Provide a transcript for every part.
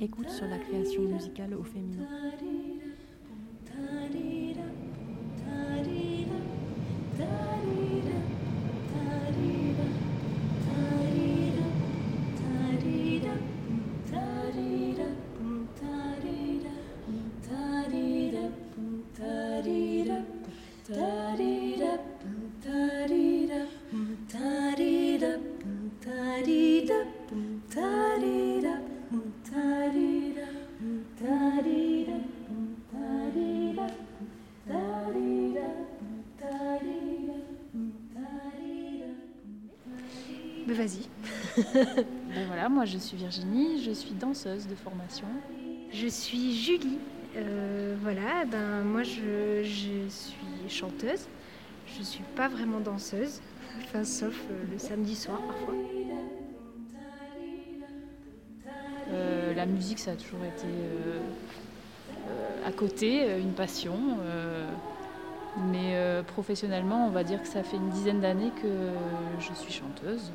écoute sur la création musicale au féminin. Ben voilà, moi je suis Virginie, je suis danseuse de formation. Je suis Julie. Euh, voilà, ben moi je, je suis chanteuse. Je suis pas vraiment danseuse, enfin sauf euh, le samedi soir parfois. Euh, la musique, ça a toujours été à côté, une passion. mais professionnellement, on va dire que ça fait une dizaine d'années que je suis chanteuse.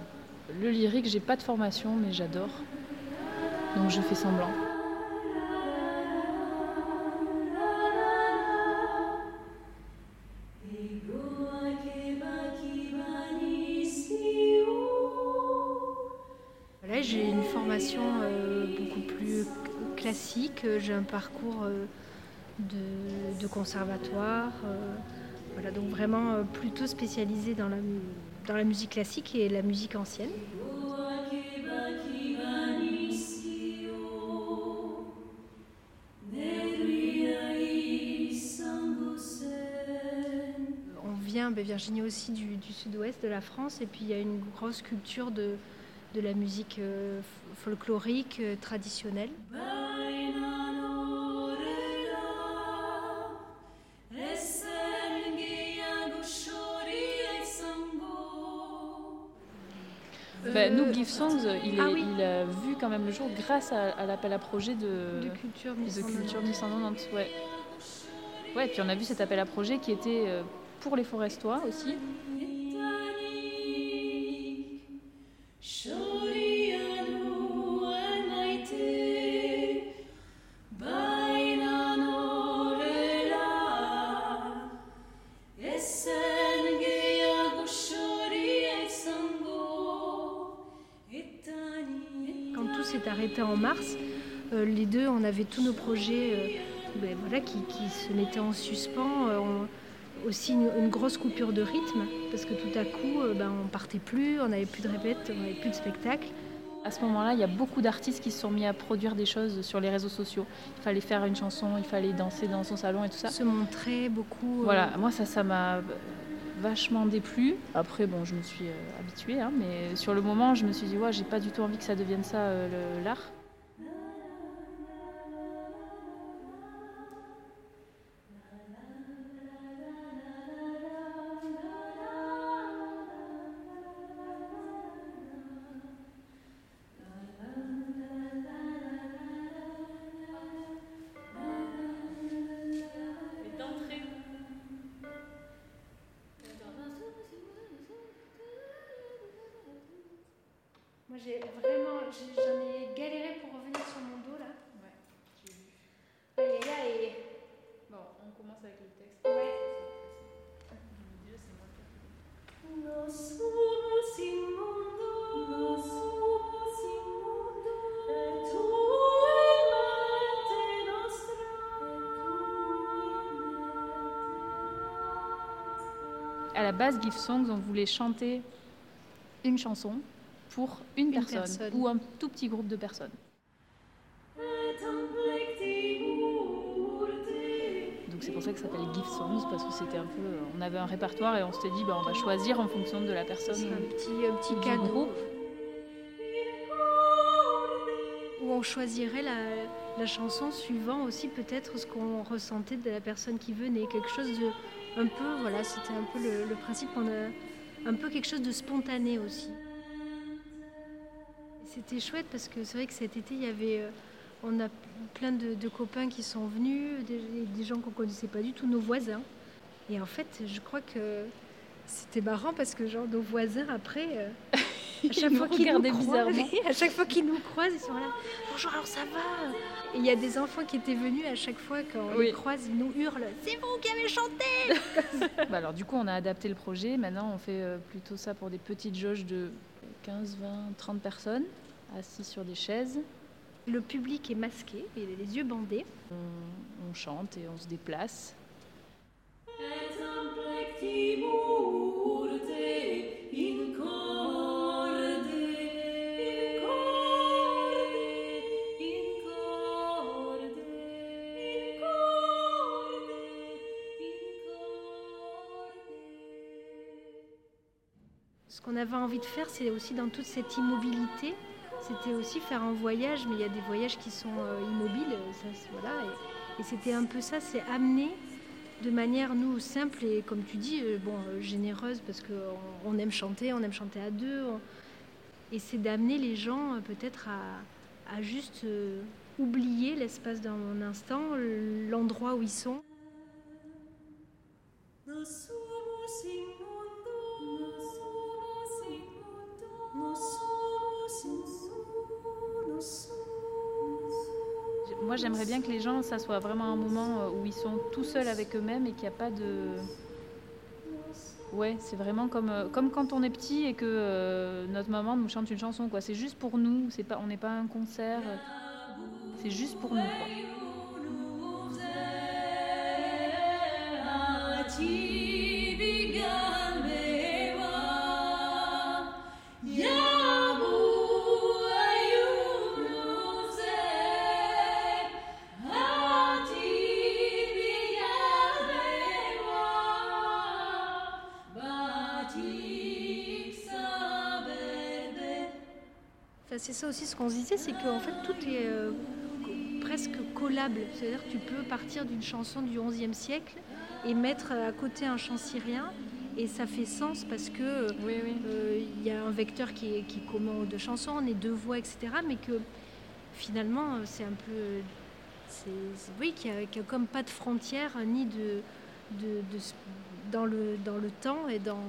Le lyrique, j'ai pas de formation, mais j'adore. Donc je fais semblant. Voilà, j'ai une formation euh, beaucoup plus classique. J'ai un parcours euh, de, conservatoire. euh, voilà, donc vraiment plutôt spécialisé dans la, dans la musique classique et la musique ancienne. On vient, ben, Virginie aussi, du, sud-ouest de la France, et puis il y a une grosse culture de, la musique euh, folklorique, euh, traditionnelle. Nous, Euh, Give Songs, il, est- ah oui. il a vu quand même le jour grâce à, à l'appel à projet de, de culture de 1190. culture 1190. Ouais. ouais, puis on a vu cet appel à projet qui était euh, pour les forestois aussi. Tout s'est arrêté en mars, euh, les deux, on avait tous nos projets euh, ben, voilà, qui, qui se mettaient en suspens. euh, on- aussi une, une grosse coupure de rythme, parce que tout à coup, ben, on partait plus, on n'avait plus de répète, on n'avait plus de spectacle. À ce moment-là, il y a beaucoup d'artistes qui se sont mis à produire des choses sur les réseaux sociaux. Il fallait faire une chanson, il fallait danser dans son salon et tout ça. Se montrer beaucoup. Voilà, moi ça, ça m'a vachement déplu. Après, bon, je me suis euh, habituée, hein, mais sur le moment, je me suis dit, ouais, j'ai pas du tout envie que ça devienne ça, euh, l'art. Moi, j'ai vraiment, j'ai- j'en ai galéré pour revenir sur mon dos là. Aïe, aïe, aïe. Bon, on commence avec le texte. Ouais. À la base, Give Songs, on voulait chanter une chanson pour une, Une personne, personne. ou un tout petit groupe de personnes. Donc c'est pour ça que ça s'appelle Give Songs parce que c'était un peu, on avait un répertoire et on s'était dit, bah, on va choisir en fonction de la personne. C'est un petit, un petit cadeau groupe. où on choisirait la, la chanson suivant aussi peut-être ce qu'on ressentait de la personne qui venait. Quelque chose de un peu, voilà, c'était un peu le, le principe, on a un peu quelque chose de spontané aussi. C'était chouette parce que c'est vrai que cet été, il y avait, euh, on a plein de, de copains qui sont venus, des, des gens qu'on connaissait pas du tout, nos voisins. Et en fait, je crois que c'était marrant parce que genre nos voisins après, euh, à chaque fois qu'ils nous croisent, à chaque fois qu'ils nous croisent, ils sont là. Bonjour, alors ça va? Et il y a des enfants qui étaient venus à chaque fois quand on les croise, ils nous hurlent. C'est vous qui avez chanté bah Alors du coup, on a adapté le projet. Maintenant, on fait euh, plutôt ça pour des petites jauges de 15, 20, 30 personnes assis sur des chaises. Le public est masqué, et les yeux bandés. On, chante et on se déplace. Ce qu'on avait envie de faire, c'est aussi dans toute cette immobilité, c'était aussi faire un voyage, mais il y a des voyages qui sont euh, immobiles, ça, voilà, et, c'était un peu ça, c'est amener de manière, nous, simple et, comme tu dis, euh, bon, euh, généreuse, parce qu'on on aime chanter, on aime chanter à deux, et c'est d'amener les gens peut-être à, juste oublier l'espace d'un instant, l'endroit où ils sont. Moi, j'aimerais bien que les gens, ça soit vraiment un moment euh, où ils sont tout seuls avec eux-mêmes et qu'il n'y a pas de. Ouais, c'est vraiment comme, euh, comme quand on est petit et que euh, notre maman nous chante une chanson. quoi. C'est juste pour nous, c'est pas, on n'est pas un concert. C'est juste pour nous. C'est ça aussi ce qu'on se disait, c'est qu'en fait tout est euh, presque collable. C'est-à-dire que tu peux partir d'une chanson du XIe siècle et mettre à côté un chant syrien et ça fait sens parce que euh, il y a un vecteur qui est, qui commun aux deux chansons, on est deux voix, etc. Mais que finalement c'est un peu, oui, qu'il n'y a, comme pas de frontières ni de, dans le dans le temps et dans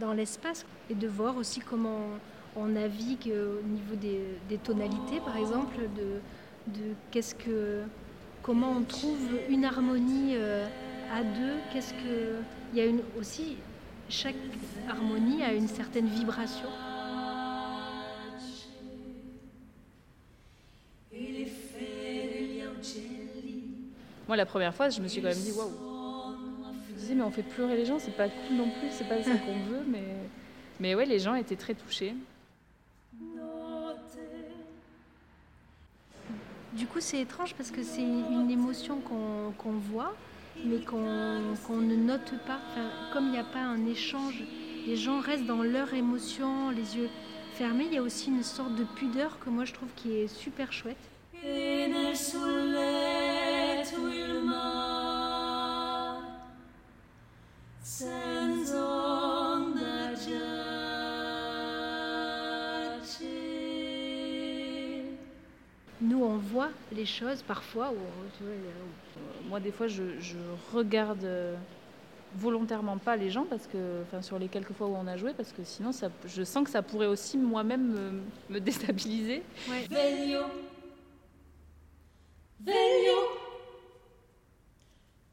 dans l'espace et de voir aussi comment on navigue au niveau des, tonalités, par exemple, de, qu'est-ce que, comment on trouve une harmonie euh, à deux, qu'est-ce que, il y a une, aussi, chaque harmonie a une certaine vibration. Moi, la première fois, je me suis quand même dit waouh. Je me disais, mais on fait pleurer les gens, c'est pas cool non plus, c'est pas ça qu'on veut, mais, mais ouais, les gens étaient très touchés. Du coup, c'est étrange parce que c'est une émotion qu'on voit, mais qu'on ne note pas. comme il n'y a pas un échange, les gens restent dans leur émotion, les yeux fermés. Il y a aussi une sorte de pudeur que moi je trouve qui est super chouette. Nous, on voit les choses parfois. Moi, des fois, je, regarde euh, volontairement pas les gens parce que, enfin, sur les quelques fois où on a joué, parce que sinon, ça, je sens que ça pourrait aussi moi-même me, déstabiliser. Veglio.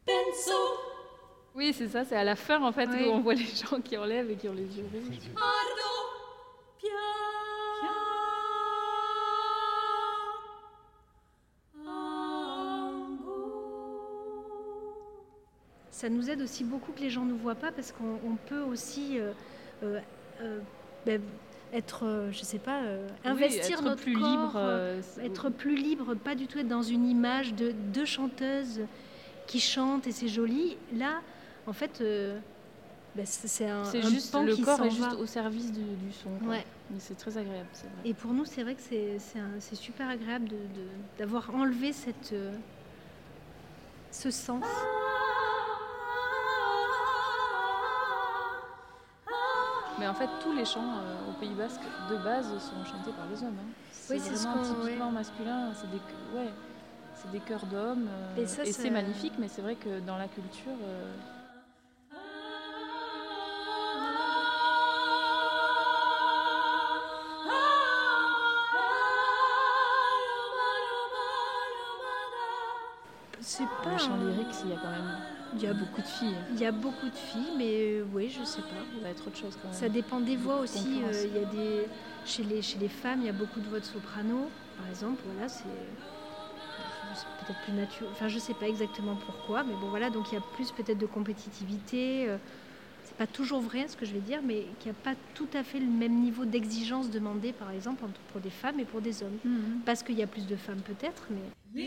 Penso. Oui, c'est ça, c'est à la fin en fait où on voit les gens qui enlèvent et qui ont les yeux rouges. Ça nous aide aussi beaucoup que les gens ne nous voient pas parce qu'on peut aussi euh, euh, euh, ben, être, je sais pas, investir notre plus corps, libre, être plus libre, pas du tout être dans une image de deux chanteuses qui chantent et c'est joli. Là, en fait, ben, c'est un, c'est juste le corps est juste au service du, son. Ouais. c'est très agréable. Vrai. Et pour nous, c'est vrai que c'est, super agréable d'avoir enlevé cette, ce sens. Mais en fait, tous les chants euh, au Pays Basque de base sont chantés par les hommes. Hein. C'est oui, vraiment typiquement masculin. C'est des, ouais, c'est des chœurs d'hommes. Euh, et, c'est magnifique, mais c'est vrai que dans la culture. Euh, c'est pas. Le chant lyrique, s'il y a quand même il y a beaucoup de filles. Il y a beaucoup de filles, mais oui, je sais pas. Il va être autre chose quand même. Ça dépend des voix aussi. il y a des chez les chez les femmes, il y a beaucoup de voix de soprano, par exemple. Voilà, c'est peut-être plus naturel. Enfin, je sais pas exactement pourquoi, mais bon, voilà. Donc, il y a plus peut-être de compétitivité. c'est pas toujours vrai ce que je vais dire, mais qu'il n'y a pas tout à fait le même niveau d'exigence demandé, par exemple, pour des femmes et pour des hommes. Mhm. Parce qu'il y a plus de femmes peut-être, mais.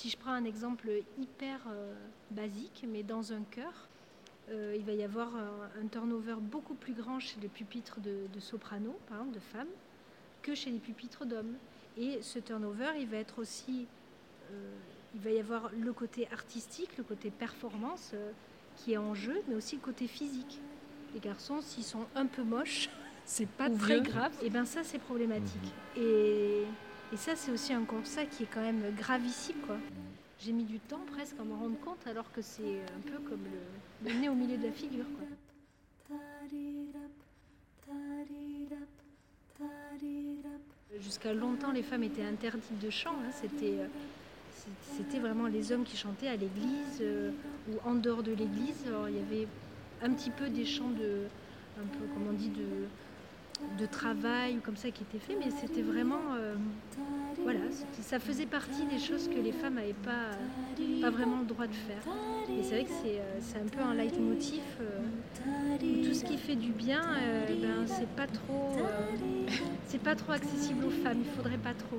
Si je prends un exemple hyper euh, basique, mais dans un chœur, euh, il va y avoir un, turnover beaucoup plus grand chez les pupitres de, soprano, par exemple, de femmes, que chez les pupitres d'hommes. Et ce turnover, il va être aussi, euh, il va y avoir le côté artistique, le côté performance qui est en jeu, mais aussi le côté physique. Les garçons, s'ils sont un peu moches, c'est pas très grave. Et bien ça, c'est problématique. Mhm. Et et ça, c'est aussi un constat qui est quand même gravissime. Quoi. J'ai mis du temps presque à m'en rendre compte, alors que c'est un peu comme le, nez au milieu de la figure. Jusqu'à longtemps, les femmes étaient interdites de chant. Hein. C'était, euh, c'était vraiment les hommes qui chantaient à l'église euh, ou en dehors de l'église. Il y avait un petit peu des chants de, un peu, comme on dit, de, de travail ou comme ça qui était fait, mais c'était vraiment, euh, voilà, ça faisait partie des choses que les femmes n'avaient pas, pas vraiment le droit de faire. Et c'est vrai que c'est, euh, un peu un leitmotiv euh, tout ce qui fait du bien, ben, c'est pas trop, pas trop accessible aux femmes. Il faudrait pas trop.